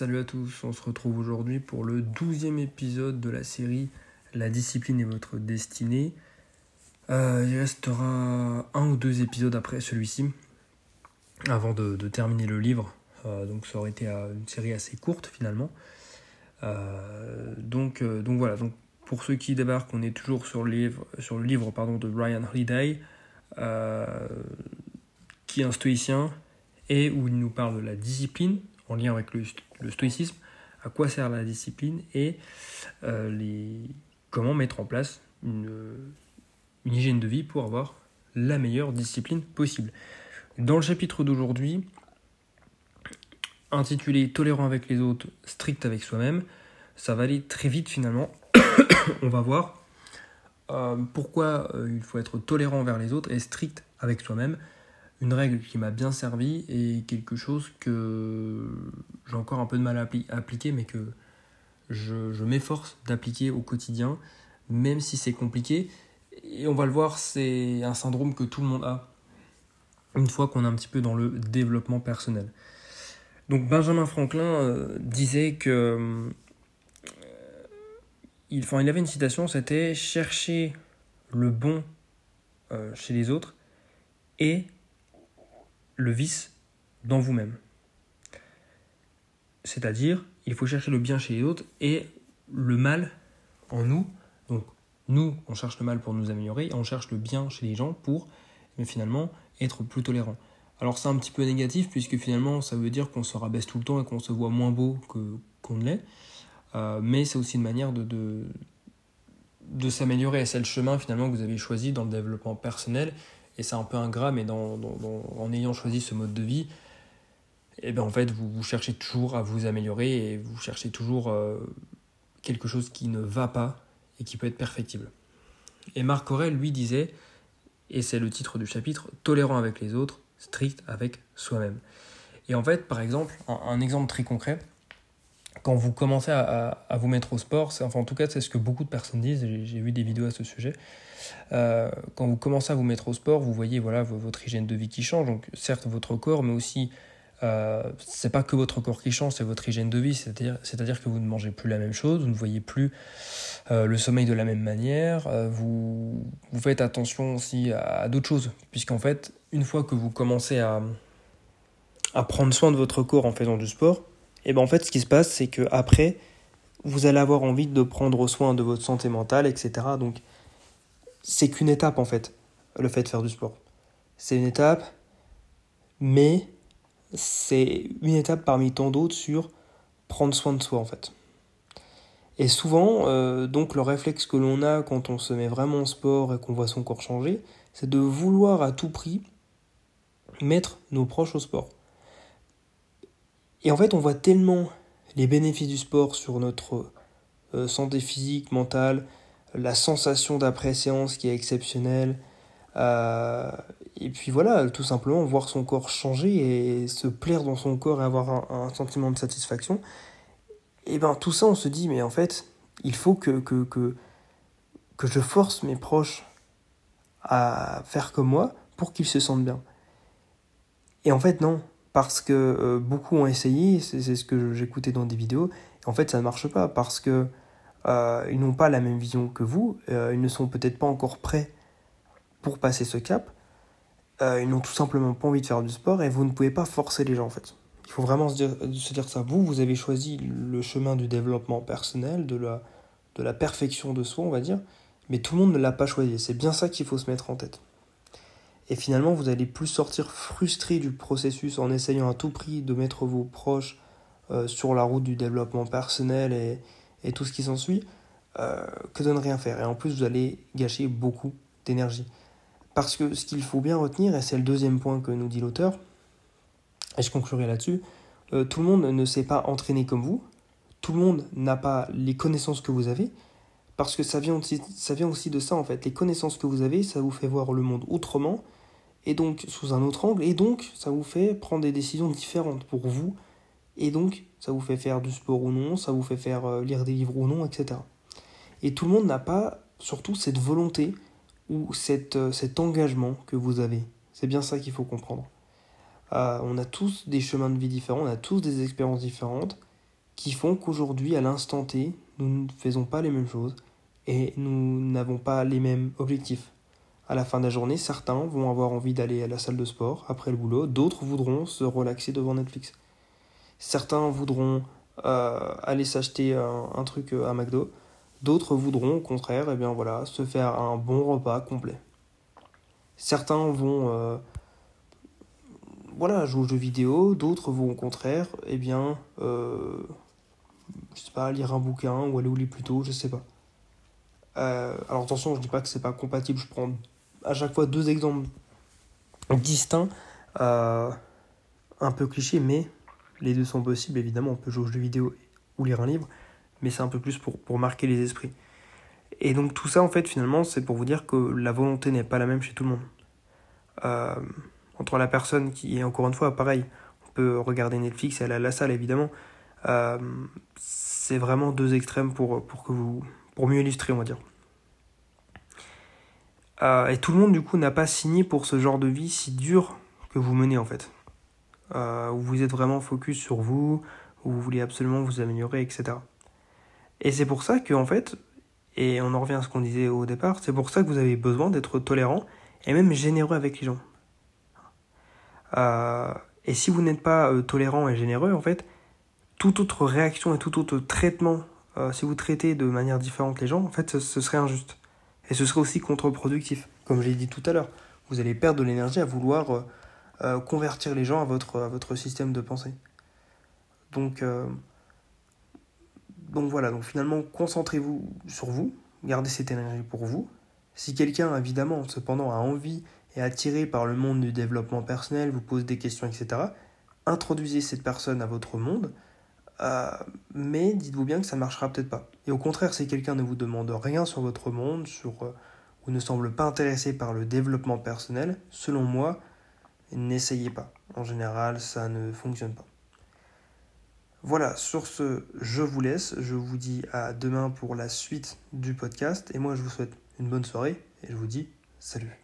Salut à tous, on se retrouve aujourd'hui pour le douzième épisode de la série La discipline est votre destinée. Euh, il restera un ou deux épisodes après celui-ci, avant de, terminer le livre. Euh, donc ça aurait été euh, une série assez courte finalement. donc, voilà, pour ceux qui débarquent, on est toujours sur le livre, de Ryan Holiday, qui est un stoïcien, et où il nous parle de la discipline en lien avec le, stoïcisme, à quoi sert la discipline et euh, comment mettre en place une, une, hygiène de vie pour avoir la meilleure discipline possible. Dans le chapitre d'aujourd'hui, intitulé Tolérant avec les autres, strict avec soi-même, ça va aller très vite finalement. On va voir euh, pourquoi euh, il faut être tolérant envers les autres et strict avec soi-même une règle qui m'a bien servi et quelque chose que j'ai encore un peu de mal à appliquer, mais que je, m'efforce d'appliquer au quotidien, même si c'est compliqué. Et on va le voir, c'est un syndrome que tout le monde a, une fois qu'on est un petit peu dans le développement personnel. Donc Benjamin Franklin euh, disait que... Euh, il, avait une citation, c'était chercher le bon euh, chez les autres et le vice dans vous-même. C'est-à-dire, il faut chercher le bien chez les autres et le mal en nous. Donc, nous, on cherche le mal pour nous améliorer et on cherche le bien chez les gens pour, mais finalement, être plus tolérant. Alors, c'est un petit peu négatif puisque finalement, ça veut dire qu'on se rabaisse tout le temps et qu'on se voit moins beau qu'on ne l'est. Euh, mais c'est aussi une manière de, de, de s'améliorer et c'est le chemin finalement que vous avez choisi dans le développement personnel et c'est un peu ingrat, mais en ayant choisi ce mode de vie, et eh ben en fait, vous, cherchez toujours à vous améliorer et vous cherchez toujours euh, quelque chose qui ne va pas et qui peut être perfectible. Et Marc Aurel, lui, disait, et c'est le titre du chapitre, tolérant avec les autres, strict avec soi-même. Et en fait, par exemple, un, exemple très concret, quand vous commencez à, vous mettre au sport, enfin en tout cas c'est ce que beaucoup de personnes disent, j'ai vu des vidéos à ce sujet, euh, quand vous commencez à vous mettre au sport, vous voyez voilà votre hygiène de vie qui change. Donc certes votre corps, mais aussi euh, c'est pas que votre corps qui change, c'est votre hygiène de vie. C'est-à-dire, que vous ne mangez plus la même chose, vous ne voyez plus euh, le sommeil de la même manière. Euh, vous, vous faites attention aussi à, d'autres choses, puisqu'en fait, une fois que vous commencez à prendre soin de votre corps en faisant du sport, et ben en fait, ce qui se passe, c'est que après, vous allez avoir envie de prendre soin de votre santé mentale, etc. Donc c'est qu'une étape en fait, le fait de faire du sport. C'est une étape, mais c'est une étape parmi tant d'autres sur prendre soin de soi en fait. Et souvent, euh, donc le réflexe que l'on a quand on se met vraiment au sport et qu'on voit son corps changer, c'est de vouloir à tout prix mettre nos proches au sport. Et en fait, on voit tellement les bénéfices du sport sur notre euh, santé physique, mentale, la sensation d'après-séance qui est exceptionnelle. Euh, et puis voilà, tout simplement voir son corps changer et se plaire dans son corps et avoir un, sentiment de satisfaction. Et bien tout ça, on se dit, mais en fait, il faut que, que, que, que je force mes proches à faire comme moi pour qu'ils se sentent bien. Et en fait, non, parce que euh, beaucoup ont essayé, c'est ce que j'écoutais dans des vidéos, en fait, ça ne marche pas, parce que euh, ils n'ont pas la même vision que vous, euh, ils ne sont peut-être pas encore prêts pour passer ce cap, ils n'ont tout simplement pas envie de faire du sport et vous ne pouvez pas forcer les gens en fait. Il faut vraiment se dire, se ça. Vous, vous avez choisi le chemin du développement personnel, de la perfection de soi, on va dire, mais tout le monde ne l'a pas choisi. C'est bien ça qu'il faut se mettre en tête. Et finalement, vous allez plus sortir frustré du processus en essayant à tout prix de mettre vos proches sur la route du développement personnel et, tout ce qui s'ensuit, euh, que de ne rien faire. Et en plus, vous allez gâcher beaucoup d'énergie. Parce que ce qu'il faut bien retenir, et c'est le deuxième point que nous dit l'auteur, et je conclurai là-dessus, euh, tout le monde ne sait pas entraîner comme vous, tout le monde n'a pas les connaissances que vous avez, parce que ça vient, aussi, ça vient aussi de ça en fait. Les connaissances que vous avez, ça vous fait voir le monde autrement, et donc sous un autre angle, et donc ça vous fait prendre des décisions différentes pour vous, et donc ça vous fait faire du sport ou non, ça vous fait faire euh, lire des livres ou non, etc. Et tout le monde n'a pas surtout cette volonté ou cette, euh, cet engagement que vous avez. C'est bien ça qu'il faut comprendre. Euh, on a tous des chemins de vie différents, on a tous des expériences différentes, qui font qu'aujourd'hui, à l'instant T, nous ne faisons pas les mêmes choses et nous n'avons pas les mêmes objectifs. À la fin de la journée, certains vont avoir envie d'aller à la salle de sport après le boulot, d'autres voudront se relaxer devant Netflix. Certains voudront euh, aller s'acheter un, truc euh, à McDo, d'autres voudront au contraire eh bien, voilà, se faire un bon repas complet. Certains vont euh, voilà, jouer aux jeux vidéo, d'autres vont au contraire eh bien, je pas, lire un bouquin ou aller au lit plus tôt, je sais pas. alors attention, je dis pas que c'est pas compatible, je prends à chaque fois deux exemples distincts, un peu clichés, mais les deux sont possibles, évidemment, on peut jouer aux jeux vidéo ou lire un livre, mais c'est un peu plus pour, pour marquer les esprits. Et donc tout ça, en fait, finalement, c'est pour vous dire que la volonté n'est pas la même chez tout le monde. Euh, entre la personne qui est, encore une fois, pareil, on peut regarder Netflix et aller à la salle, évidemment. Euh, c'est vraiment deux extrêmes pour, pour, que vous, pour mieux illustrer, on va dire. Euh, et tout le monde, du coup, n'a pas signé pour ce genre de vie si dur que vous menez, en fait. Euh, où vous êtes vraiment focus sur vous, où vous voulez absolument vous améliorer, etc. Et c'est pour ça que, en fait, et on en revient à ce qu'on disait au départ, c'est pour ça que vous avez besoin d'être tolérant et même généreux avec les gens. Euh, et si vous n'êtes pas tolérant et généreux, en fait, toute autre réaction et tout autre traitement, si vous traitez de manière différente les gens, en fait, ce serait injuste. Et ce serait aussi contre-productif. Comme j'ai dit tout à l'heure, vous allez perdre de l'énergie à vouloir euh, convertir les gens à votre, système de pensée. Donc, euh, donc voilà, donc finalement, concentrez-vous sur vous, gardez cette énergie pour vous. Si quelqu'un, évidemment, cependant, a envie et attiré par le monde du développement personnel, vous pose des questions, etc., introduisez cette personne à votre monde, euh, mais dites-vous bien que ça ne marchera peut-être pas. Et au contraire, si quelqu'un ne vous demande rien sur votre monde, sur, ou ne semble pas intéressé par le développement personnel, selon moi, n'essayez pas. En général, ça ne fonctionne pas. Voilà, sur ce, je vous laisse. Je vous dis à demain pour la suite du podcast. Et moi, je vous souhaite une bonne soirée et je vous dis salut.